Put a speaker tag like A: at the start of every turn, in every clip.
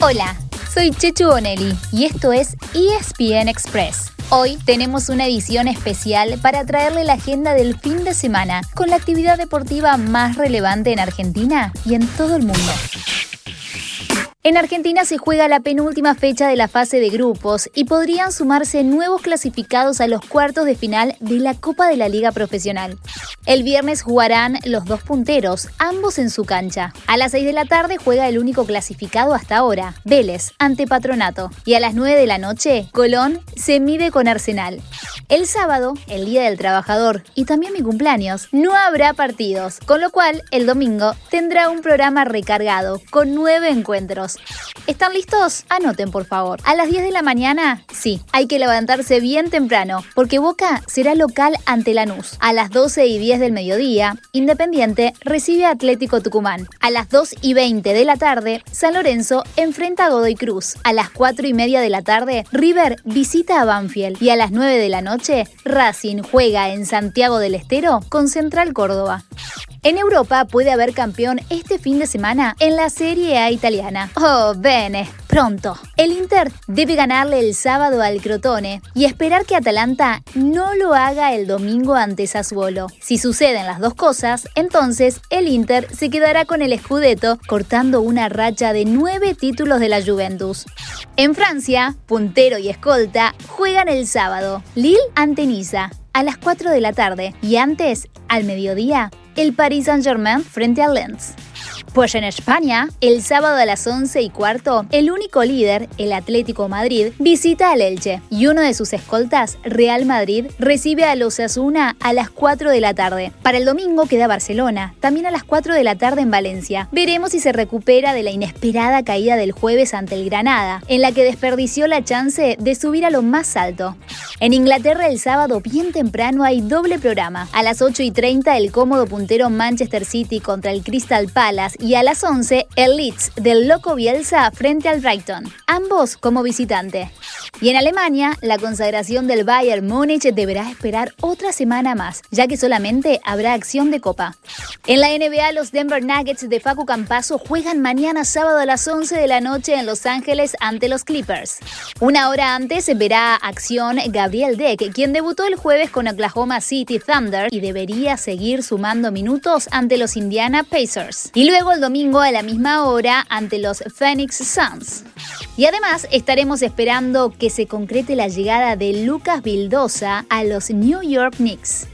A: Hola, soy Chechu Bonelli y esto es ESPN Express. Hoy tenemos una edición especial para traerle la agenda del fin de semana con la actividad deportiva más relevante en Argentina y en todo el mundo. En Argentina se juega la penúltima fecha de la fase de grupos y podrían sumarse nuevos clasificados a los cuartos de final de la Copa de la Liga Profesional. El viernes jugarán los dos punteros, ambos en su cancha. A las 6 de la tarde juega el único clasificado hasta ahora, Vélez, ante Patronato. Y a las 9 de la noche, Colón se mide con Arsenal. El sábado, el Día del Trabajador y también mi cumpleaños, no habrá partidos, con lo cual el domingo tendrá un programa recargado con nueve encuentros. ¿Están listos? Anoten por favor. A las 10 de la mañana, sí, hay que levantarse bien temprano, porque Boca será local ante Lanús. A las 12 y 10 del mediodía, Independiente recibe a Atlético Tucumán. A las 2 y 20 de la tarde, San Lorenzo enfrenta a Godoy Cruz. A las 4 y media de la tarde, River visita a Banfield. Y a las 9 de la noche, Racing juega en Santiago del Estero con Central Córdoba. En Europa puede haber campeón este fin de semana en la Serie A italiana. Oh, bene, pronto. El Inter debe ganarle el sábado al Crotone y esperar que Atalanta no lo haga el domingo ante Sassuolo. Si suceden las dos cosas, entonces el Inter se quedará con el Scudetto cortando una racha de nueve títulos de la Juventus. En Francia, puntero y escolta juegan el sábado. Lille ante Niza a las 4 de la tarde y antes, al mediodía, el Paris Saint-Germain frente al Lens. Pues en España, el sábado a las 11 y cuarto, el único líder, el Atlético Madrid, visita al Elche y uno de sus escoltas, Real Madrid, recibe a los Asuna a las 4 de la tarde. Para el domingo queda Barcelona, también a las 4 de la tarde en Valencia. Veremos si se recupera de la inesperada caída del jueves ante el Granada, en la que desperdició la chance de subir a lo más alto. En Inglaterra el sábado bien temprano hay doble programa. A las 8 y 30 el cómodo puntero Manchester City contra el Crystal Palace y a las 11 el Leeds del Loco Bielsa frente al Brighton, ambos como visitante. Y en Alemania, la consagración del Bayern Múnich deberá esperar otra semana más, ya que solamente habrá acción de copa. En la NBA, los Denver Nuggets de Facu Campaso juegan mañana sábado a las 11 de la noche en Los Ángeles ante los Clippers. Una hora antes verá acción Gabriel Deck, quien debutó el jueves con Oklahoma City Thunder y debería seguir sumando minutos ante los Indiana Pacers. Y luego el domingo a la misma hora ante los Phoenix Suns. Y además estaremos esperando que se concrete la llegada de Lucas Vildosa a los New York Knicks.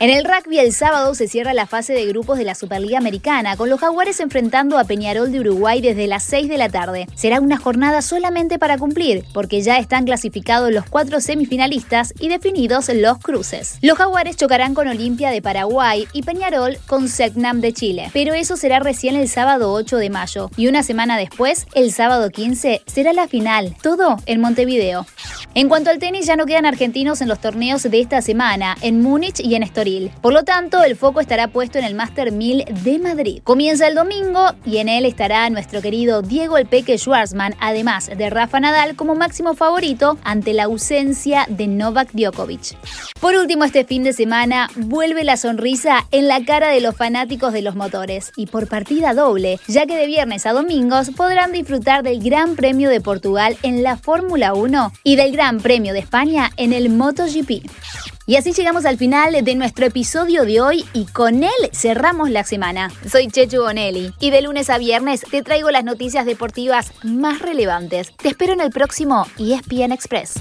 A: En el rugby el sábado se cierra la fase de grupos de la Superliga Americana, con los Jaguares enfrentando a Peñarol de Uruguay desde las 6 de la tarde. Será una jornada solamente para cumplir, porque ya están clasificados los cuatro semifinalistas y definidos los cruces. Los Jaguares chocarán con Olimpia de Paraguay y Peñarol con Segnam de Chile, pero eso será recién el sábado 8 de mayo, y una semana después, el sábado 15, será la final, todo en Montevideo. En cuanto al tenis, ya no quedan argentinos en los torneos de esta semana, en Múnich y en Estoril. Por lo tanto, el foco estará puesto en el Master 1000 de Madrid. Comienza el domingo y en él estará nuestro querido Diego El Peque Schwarzman, además de Rafa Nadal como máximo favorito ante la ausencia de Novak Djokovic. Por último, este fin de semana vuelve la sonrisa en la cara de los fanáticos de los motores y por partida doble, ya que de viernes a domingos podrán disfrutar del Gran Premio de Portugal en la Fórmula 1 y del Gran Gran Premio de España en el MotoGP. Y así llegamos al final de nuestro episodio de hoy y con él cerramos la semana. Soy Chechu Bonelli y de lunes a viernes te traigo las noticias deportivas más relevantes. Te espero en el próximo ESPN Express.